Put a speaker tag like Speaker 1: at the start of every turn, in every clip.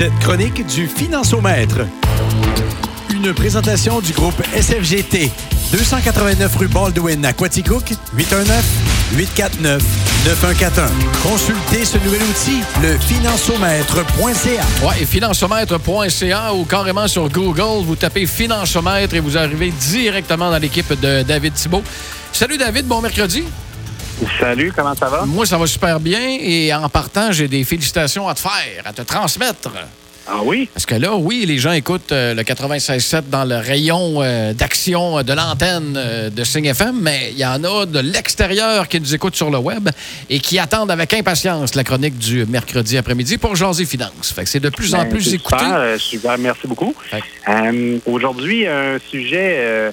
Speaker 1: cette chronique du Financiomètre. Une présentation du groupe SFGT. 289 rue Baldwin à Quaticook, 819-849-9141. Consultez ce nouvel outil, le financiomètre.ca.
Speaker 2: Ouais, et financiomètre.ca ou carrément sur Google, vous tapez Financiomètre et vous arrivez directement dans l'équipe de David Thibault. Salut David, bon mercredi.
Speaker 3: Salut, comment ça va?
Speaker 2: Moi, ça va super bien et en partant, j'ai des félicitations à te faire, à te transmettre.
Speaker 3: Ah oui?
Speaker 2: Parce que là, oui, les gens écoutent euh, le 96.7 dans le rayon euh, d'action de l'antenne euh, de Sing FM, mais il y en a de l'extérieur qui nous écoutent sur le web et qui attendent avec impatience la chronique du mercredi après-midi pour Jaser Finance. Fait que c'est de plus en
Speaker 3: Ben,
Speaker 2: plus écouté.
Speaker 3: super, euh, super, merci beaucoup. Euh, Aujourd'hui, un sujet euh,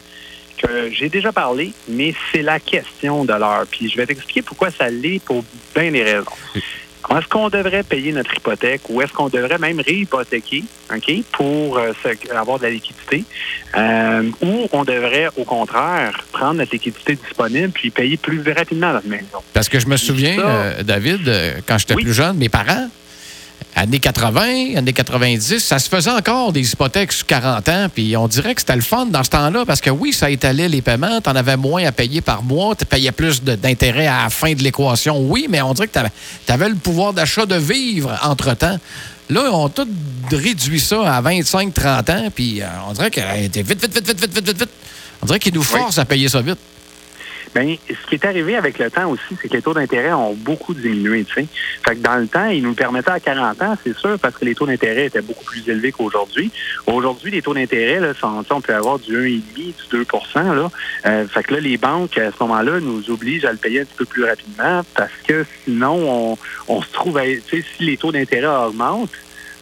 Speaker 3: que j'ai déjà parlé, mais c'est la question de l'heure. Puis je vais t'expliquer pourquoi ça l'est pour bien des raisons. Est-ce qu'on devrait payer notre hypothèque? Ou est-ce qu'on devrait même réhypothéquer ok, pour euh, avoir de la liquidité? Euh, ou on devrait, au contraire, prendre notre liquidité disponible puis payer plus rapidement notre maison?
Speaker 2: Parce que je me souviens, euh, David, quand j'étais
Speaker 3: Oui.
Speaker 2: plus jeune, mes parents, années 80, années 90, ça se faisait encore des hypothèques sur 40 ans, puis on dirait que c'était le fun dans ce temps-là, parce que oui, ça étalait les paiements, tu en avais moins à payer par mois, tu payais plus d'intérêt à la fin de l'équation, oui, mais on dirait que tu avais le pouvoir d'achat de vivre entre-temps. Là, on a tout réduit ça à 25-30 ans, puis euh, on dirait que vite, vite, vite, vite, vite, vite, vite, vite. On dirait qu'ils nous forcent à payer ça vite.
Speaker 3: Bien, ce qui est arrivé avec le temps aussi, c'est que les taux d'intérêt ont beaucoup diminué, tu sais. Fait que dans le temps, ils nous permettaient à 40 ans, c'est sûr, parce que les taux d'intérêt étaient beaucoup plus élevés qu'aujourd'hui. Aujourd'hui, les taux d'intérêt, là, sont, on peut avoir du 1,5, du 2 là. Euh, fait que là, les banques, à ce moment-là, nous obligent à le payer un petit peu plus rapidement parce que sinon, on, on se trouve à, si les taux d'intérêt augmentent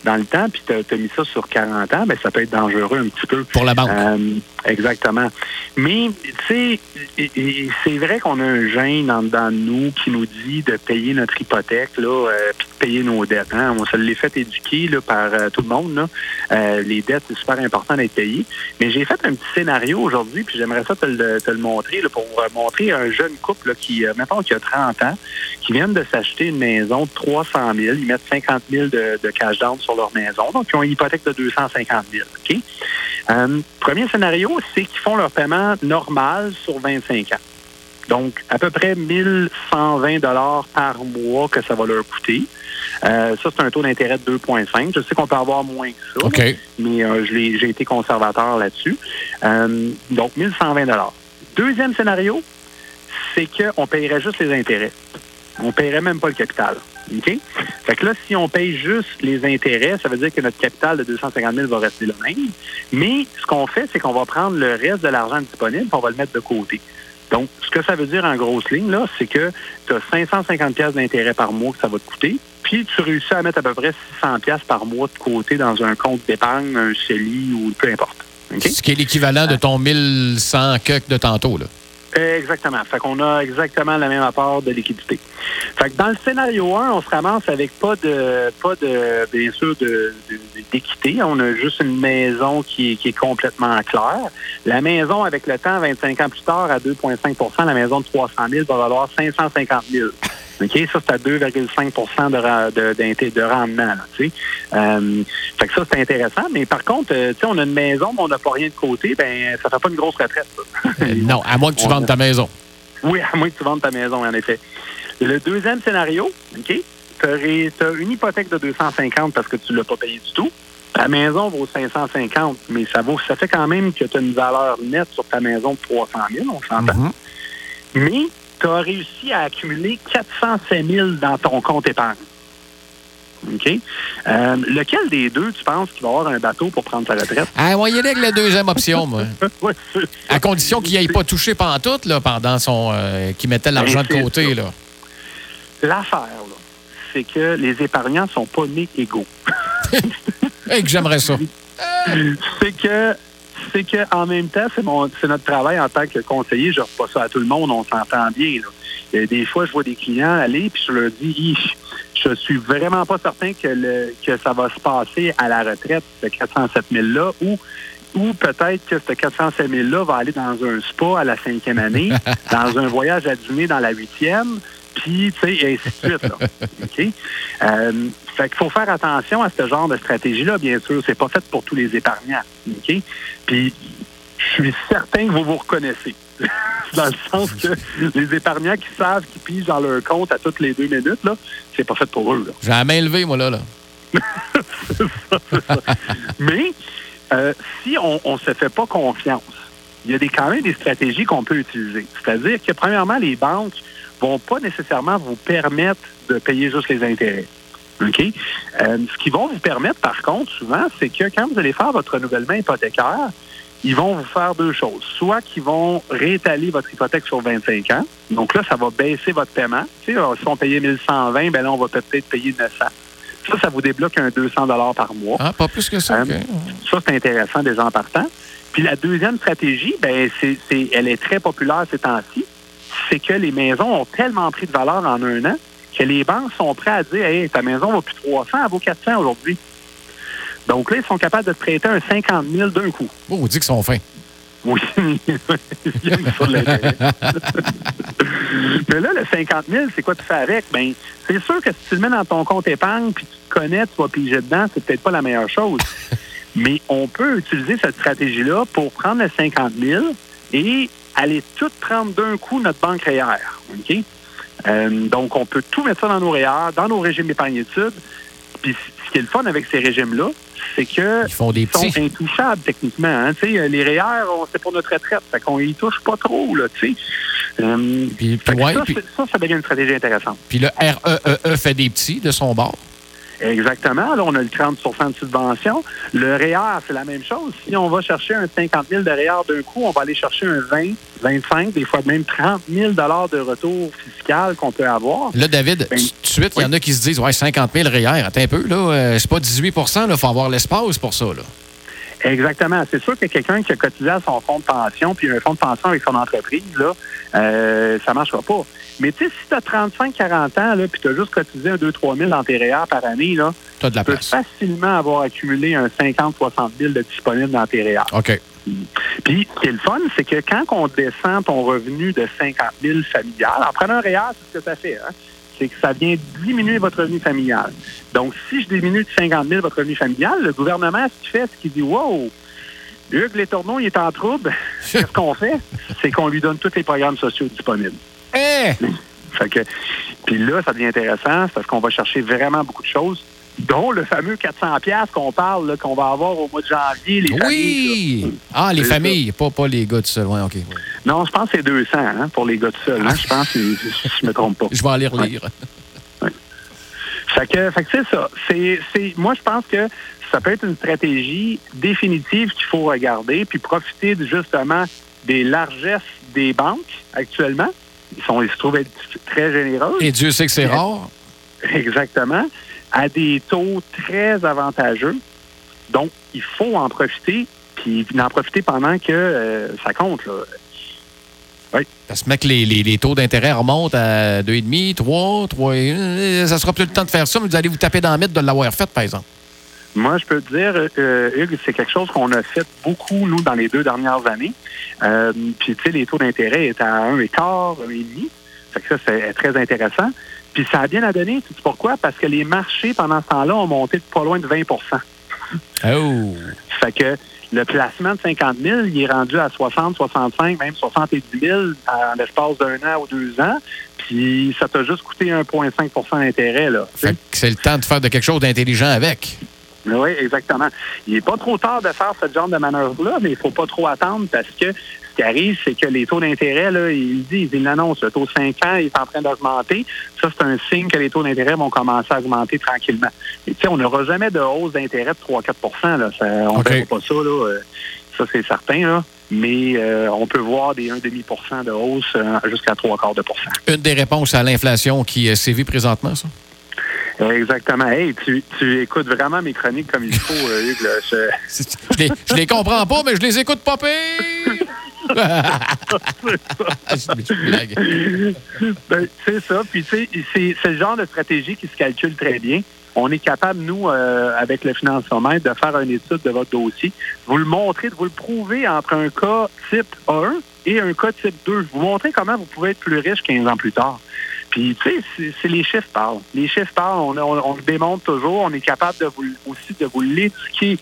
Speaker 3: dans le temps, puis tu as, mis ça sur 40 ans, ben ça peut être dangereux un petit peu.
Speaker 2: Pour la banque.
Speaker 3: Euh, exactement. Mais, tu sais, c'est vrai qu'on a un gène en dedans de nous qui nous dit de payer notre hypothèque, là, euh, puis de payer nos dettes. Hein. On se l'est fait éduquer là, par euh, tout le monde. Là. Les dettes, c'est super important d'être payé. Mais j'ai fait un petit scénario aujourd'hui, puis j'aimerais ça te le, te le montrer là, pour montrer un jeune couple là, qui, mettons, qui a 30 ans, qui viennent de s'acheter une maison de 300 000. Ils mettent 50 000 de, de cash down sur leur maison. Donc, ils ont une hypothèque de 250 000. OK? Euh, premier scénario, c'est qu'ils font leur paiement normal sur 25 ans. Donc, à peu près 1120 dollars par mois que ça va leur coûter. Euh, ça, c'est un taux d'intérêt de 2,5. Je sais qu'on peut avoir moins que ça, mais euh, j'ai été conservateur là-dessus. Euh, donc, 1120 dollars. Deuxième scénario, c'est qu'on payerait juste les intérêts. On paierait même pas le capital. OK? Fait que là, si on paye juste les intérêts, ça veut dire que notre capital de 250 000 va rester le même. Mais ce qu'on fait, c'est qu'on va prendre le reste de l'argent disponible et on va le mettre de côté. Donc, ce que ça veut dire en grosse ligne, là, c'est que tu as 550 pièces d'intérêt par mois que ça va te coûter, puis tu réussis à mettre à peu près 600 pièces par mois de côté dans un compte d'épargne, un CELI ou peu importe. OK?
Speaker 2: Ce qui est l'équivalent de ton 1100 cuck de tantôt, là.
Speaker 3: Exactement. Fait qu'on a exactement le même apport de liquidité. Fait que dans le scénario 1, on se ramasse avec pas de pas de bien sûr de de- d'équité. On a juste une maison qui est complètement claire. La maison, avec le temps, 25 ans plus tard, à 2,5% la maison de 300 000 va valoir 550 000. OK? Ça, c'est à 2,5 de, de, de rendement. Là, tu sais. Euh, fait que ça, c'est intéressant. Mais par contre, euh, on a une maison, mais on n'a pas rien de côté, ben ça fait pas une grosse retraite. ça.
Speaker 2: Euh, non, à moins que tu vendes ta maison.
Speaker 3: Oui, à moins que tu vendes ta maison, en effet. Le deuxième scénario, OK, tu as une hypothèque de 250 parce que tu ne l'as pas payé du tout. Ta maison vaut 550, mais ça vaut, ça fait quand même que tu as une valeur nette sur ta maison de 300 000, on s'entend.
Speaker 2: Mhm.
Speaker 3: Mais tu as réussi à accumuler 407 000 dans ton compte épargne. OK? Euh, lequel des deux, tu penses qu'il va avoir un bateau pour prendre sa retraite?
Speaker 2: Ah, moi, il y avec la deuxième option, moi.
Speaker 3: Ouais.
Speaker 2: À condition qu'il n'aille pas touché pantoute, là, pendant son. euh, qu'il mettait l'argent de
Speaker 3: Ben,
Speaker 2: côté,
Speaker 3: ça.
Speaker 2: là.
Speaker 3: L'affaire, là, c'est que les épargnants sont pas nés égaux.
Speaker 2: Hey, que j'aimerais ça.
Speaker 3: c'est que c'est que en même temps, c'est mon c'est notre travail en tant que conseiller. Je ne pas ça à tout le monde, on s'entend bien. là. A des fois, je vois des clients aller, puis je leur dis, je suis vraiment pas certain que le que ça va se passer à la retraite, ce 407 000 là, ou ou peut-être que ce 407 000 là va aller dans un spa à la cinquième année, dans un voyage à dîner dans la huitième, puis, tu sais, et ainsi de suite. Là. OK? Euh, fait qu'il faut faire attention à ce genre de stratégie-là, bien sûr. C'est pas fait pour tous les épargnants. OK? Puis, je suis certain que vous vous reconnaissez. dans le sens que les épargnants qui savent qu'ils pigent dans leur compte à toutes les deux minutes, là, c'est pas fait pour eux.
Speaker 2: J'ai la main levée, moi, là. là.
Speaker 3: c'est ça, c'est ça. Mais euh, si on ne se fait pas confiance, il y a des, quand même des stratégies qu'on peut utiliser. C'est-à-dire que, premièrement, les banques vont pas nécessairement vous permettre de payer juste les intérêts. OK? Euh, ce qu'ils vont vous permettre, par contre, souvent, c'est que quand vous allez faire votre renouvellement hypothécaire, ils vont vous faire deux choses. Soit qu'ils vont réétaler votre hypothèque sur 25 ans. Donc là, ça va baisser votre paiement. Tu sais, si on payait 1120, ben là, on va peut-être payer 900. Ça, ça vous débloque un 200 par mois.
Speaker 2: Ah, pas plus que ça.
Speaker 3: Euh. Ça, c'est intéressant déjà en partant. Puis la deuxième stratégie, ben, c'est, c'est- elle est très populaire ces temps-ci, c'est que les maisons ont tellement pris de valeur en un an que les banques sont prêtes à dire Hey, ta maison vaut plus 300, elle vaut 400 aujourd'hui. Donc là, ils sont capables de te prêter un 50 000 d'un coup.
Speaker 2: Oh, on dit qu'ils sont fins.
Speaker 3: Oui. Mais là, le 50 000, c'est quoi tu fais avec? Ben, c'est sûr que si tu le mets dans ton compte épargne, puis tu te connais, tu vas piger dedans, c'est peut-être pas la meilleure chose. Mais on peut utiliser cette stratégie-là pour prendre le 50 000 et aller tout prendre d'un coup notre banque REER. OK? Euh, donc, on peut tout mettre ça dans nos REER, dans nos régimes d'épargne-études. Puis, ce qui est le fun avec ces régimes-là, c'est que
Speaker 2: Ils font des
Speaker 3: ils sont intouchables techniquement. Hein. Les REER, c'est pour notre retraite. Fait qu'on y touche pas trop. Là. Euh,
Speaker 2: Puis, ouais,
Speaker 3: ça,
Speaker 2: puis,
Speaker 3: ça, ça devient une stratégie intéressante.
Speaker 2: puis le REEE fait des petits de son bord.
Speaker 3: Exactement. Là, on a le 30% de subvention. Le REER, c'est la même chose. Si on va chercher un 50 000 de REER d'un coup, on va aller chercher un 20, 25, des fois même 30 000 de retour fiscal qu'on peut avoir.
Speaker 2: Là, David,
Speaker 3: Ben,
Speaker 2: tout de suite, il y en a qui se disent Ouais, 50 000 REER. Attends un peu, là. euh, c'est pas 18% Il faut avoir l'espace pour ça, là.
Speaker 3: Exactement. C'est sûr que quelqu'un qui a cotisé à son fonds de pension, puis un fonds de pension avec son entreprise, là, euh, ça ne marchera pas. Mais tu sais, si tu as 35-40 ans, là, puis tu as juste cotisé un 2-3 000 dans tes REER par année, là,
Speaker 2: T'as de la
Speaker 3: tu peux
Speaker 2: place.
Speaker 3: facilement avoir accumulé un 50-60 000 de disponible dans tes REER.
Speaker 2: OK.
Speaker 3: Puis, ce qui est le fun, c'est que quand on descend ton revenu de 50 000 familial, en prenant un REER, c'est ce que ça fait, hein? C'est que ça vient diminuer votre revenu familial. Donc, si je diminue de 50 000 votre revenu familial, le gouvernement, ce qu'il fait, c'est qu'il dit, wow, Hugues Les Tourneaux, il est en trouble. Qu'est-ce qu'on fait? C'est qu'on lui donne tous les programmes sociaux disponibles.
Speaker 2: Eh!
Speaker 3: Fait que, puis là, ça devient intéressant, c'est parce qu'on va chercher vraiment beaucoup de choses, dont le fameux 400 pièces qu'on parle, qu'on va avoir au mois de janvier. Les familles.
Speaker 2: Oui! Ah, les familles, pas, pas les gars tout seuls. Ouais.
Speaker 3: Non, je pense que c'est 200 hein, pour les gars tout seuls. hein. Je pense que si je me trompe pas.
Speaker 2: Je vais aller relire.
Speaker 3: Fait que, fait que c'est ça. C'est, c'est, moi, je pense que ça peut être une stratégie définitive qu'il faut regarder, puis profiter de, justement des largesses des banques actuellement. Ils, sont, ils se trouvent être très généreux.
Speaker 2: Et Dieu sait que c'est rare.
Speaker 3: Exactement. À des taux très avantageux. Donc, il faut en profiter, puis en profiter pendant que euh, ça compte. Là.
Speaker 2: Parce que, mec, les, les, les taux d'intérêt remontent à 2,5, 3, 3. euh, Ça sera plus le temps de faire ça, mais vous allez vous taper dans le mythe de l'avoir fait, par exemple.
Speaker 3: Moi, je peux te dire, euh, Hugues, c'est quelque chose qu'on a fait beaucoup, nous, dans les deux dernières années. Euh, puis, tu sais, les taux d'intérêt étaient à 1,5, 1,5. Fait que ça, c'est très intéressant. Puis, ça a bien à donner. Tu sais pourquoi? Parce que les marchés, pendant ce temps-là, ont monté de pas loin de 20
Speaker 2: Oh!
Speaker 3: Fait que le placement de 50 000, il est rendu à 60, 65, même 70 000 en l'espace d'un an ou deux ans. Puis, ça t'a juste coûté 1,5% d'intérêt, là. tu sais.
Speaker 2: Fait que c'est le temps de faire de quelque chose d'intelligent avec.
Speaker 3: Oui, exactement. Il n'est pas trop tard de faire ce genre de manœuvre-là, mais il ne faut pas trop attendre parce que ce qui arrive, c'est que les taux d'intérêt, là, il dit, il l'annonce, le taux 5 ans est en train d'augmenter. Ça, c'est un signe que les taux d'intérêt vont commencer à augmenter tranquillement. Et tu sais, on n'aura jamais de hausse d'intérêt de 3-4 là. Ça, On ne
Speaker 2: OK.
Speaker 3: verra pas ça, là. Euh, Ça, c'est certain, là. Mais euh, on peut voir des 1,5% de hausse euh, jusqu'à 3 quarts de pourcent.
Speaker 2: Une des réponses à l'inflation qui sévit présentement, ça?
Speaker 3: Exactement. Hey, tu, tu écoutes vraiment mes chroniques comme il faut, euh, Hugues. là. Je-
Speaker 2: Je les, je les comprends pas, mais je les écoute pas pire.
Speaker 3: Ben, c'est ça. Puis, c'est le genre de stratégie qui se calcule très bien. On est capable, nous, euh, avec le financement, de faire une étude de votre dossier, vous le montrer, de vous le prouver entre un cas type 1 et un cas type 2. Vous montrer comment vous pouvez être plus riche 15 ans plus tard. Puis, tu sais, c'est- les chiffres parlent. Les chiffres parlent, on, le démontre toujours. On est capable de vous, aussi de vous l'éduquer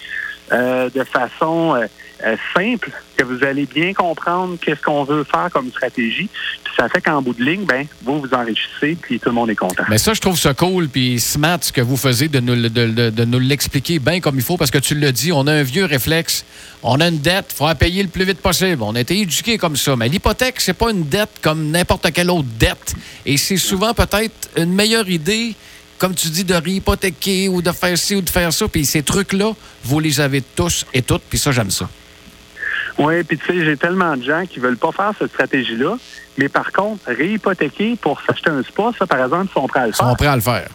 Speaker 3: euh, de façon euh, euh, simple, que vous allez bien comprendre qu'est-ce qu'on veut faire comme stratégie. Puis ça fait qu'en bout de ligne, ben, vous vous enrichissez, puis tout le monde est content.
Speaker 2: Mais ça, je trouve ça cool, puis smart ce que vous faisiez de nous, de nous l'expliquer bien comme il faut, parce que tu le dis, on a un vieux réflexe. On a une dette, il faut la payer le plus vite possible. On a été éduqués comme ça. Mais l'hypothèque, c'est pas une dette comme n'importe quelle autre dette. Et c'est souvent peut-être une meilleure idée, comme tu dis, de réhypothéquer ou de faire ci ou de faire ça. Puis ces trucs-là, vous les avez tous et toutes, puis ça, j'aime ça.
Speaker 3: Oui, puis tu sais, j'ai tellement de gens qui veulent pas faire cette stratégie-là, mais par contre, réhypothéquer pour s'acheter un spa, ça, par exemple, ils sont prêts à le
Speaker 2: Ils sont
Speaker 3: faire.
Speaker 2: prêts à le faire.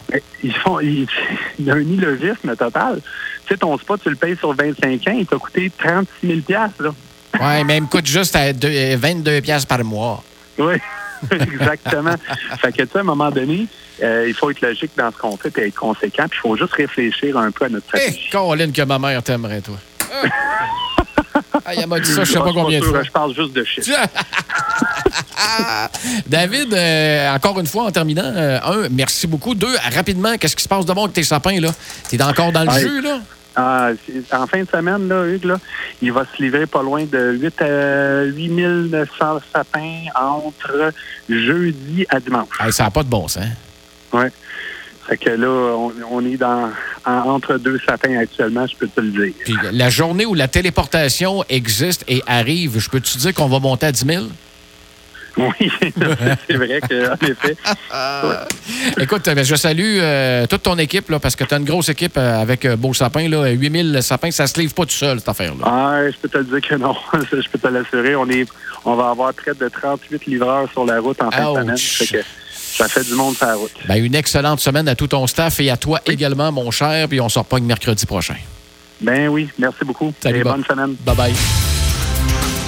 Speaker 3: Ils font, ils- il y a un illogisme total. Tu sais, ton spa, tu le payes sur 25 ans, il t'a coûté 36 000 là.
Speaker 2: Ouais, mais il me coûte juste à deux- euh, 22 pièces par mois.
Speaker 3: Oui, exactement. fait que, tu sais, à un moment donné, euh, il faut être logique dans ce qu'on fait et être conséquent, puis il faut juste réfléchir un peu à notre
Speaker 2: Hé,
Speaker 3: stratégie.
Speaker 2: Colin, que ma mère t'aimerait, toi. Ah, il m'a dit ça, je sais pas combien de fois.
Speaker 3: Je parle juste de chiffres.
Speaker 2: David, euh, encore une fois, en terminant, euh, un, merci beaucoup. Deux, rapidement, qu'est-ce qui se passe de bon avec tes sapins, là? T'es encore dans le jus, là?
Speaker 3: Ah, en fin de semaine, là, Hugues, là, il va se livrer pas loin de 8 à 8 900 sapins entre jeudi à dimanche.
Speaker 2: Ça n'a pas de bon sens.
Speaker 3: Ouais. Fait que là, on, on est dans en- entre deux sapins actuellement, je peux te le dire.
Speaker 2: Puis la journée où la téléportation existe et arrive, je peux te dire qu'on va monter à 10 000?
Speaker 3: Oui, c'est vrai qu'en effet.
Speaker 2: Écoute, euh, je salue euh, toute ton équipe, là, parce que tu as une grosse équipe euh, avec Beau Sapin. Là, 8000 sapins, ça se livre pas tout seul, cette affaire-là.
Speaker 3: Ah, je peux te le dire que non. je peux te l'assurer. On est, on va avoir près de 38 livreurs sur la route en fin de semaine. Ça fait du monde sur la route.
Speaker 2: Ben, une excellente semaine à tout ton staff et à toi également, mon cher. Puis on se repogne mercredi prochain.
Speaker 3: Ben oui, merci beaucoup.
Speaker 2: Salut,
Speaker 3: Et bonne semaine.
Speaker 2: Bye-bye.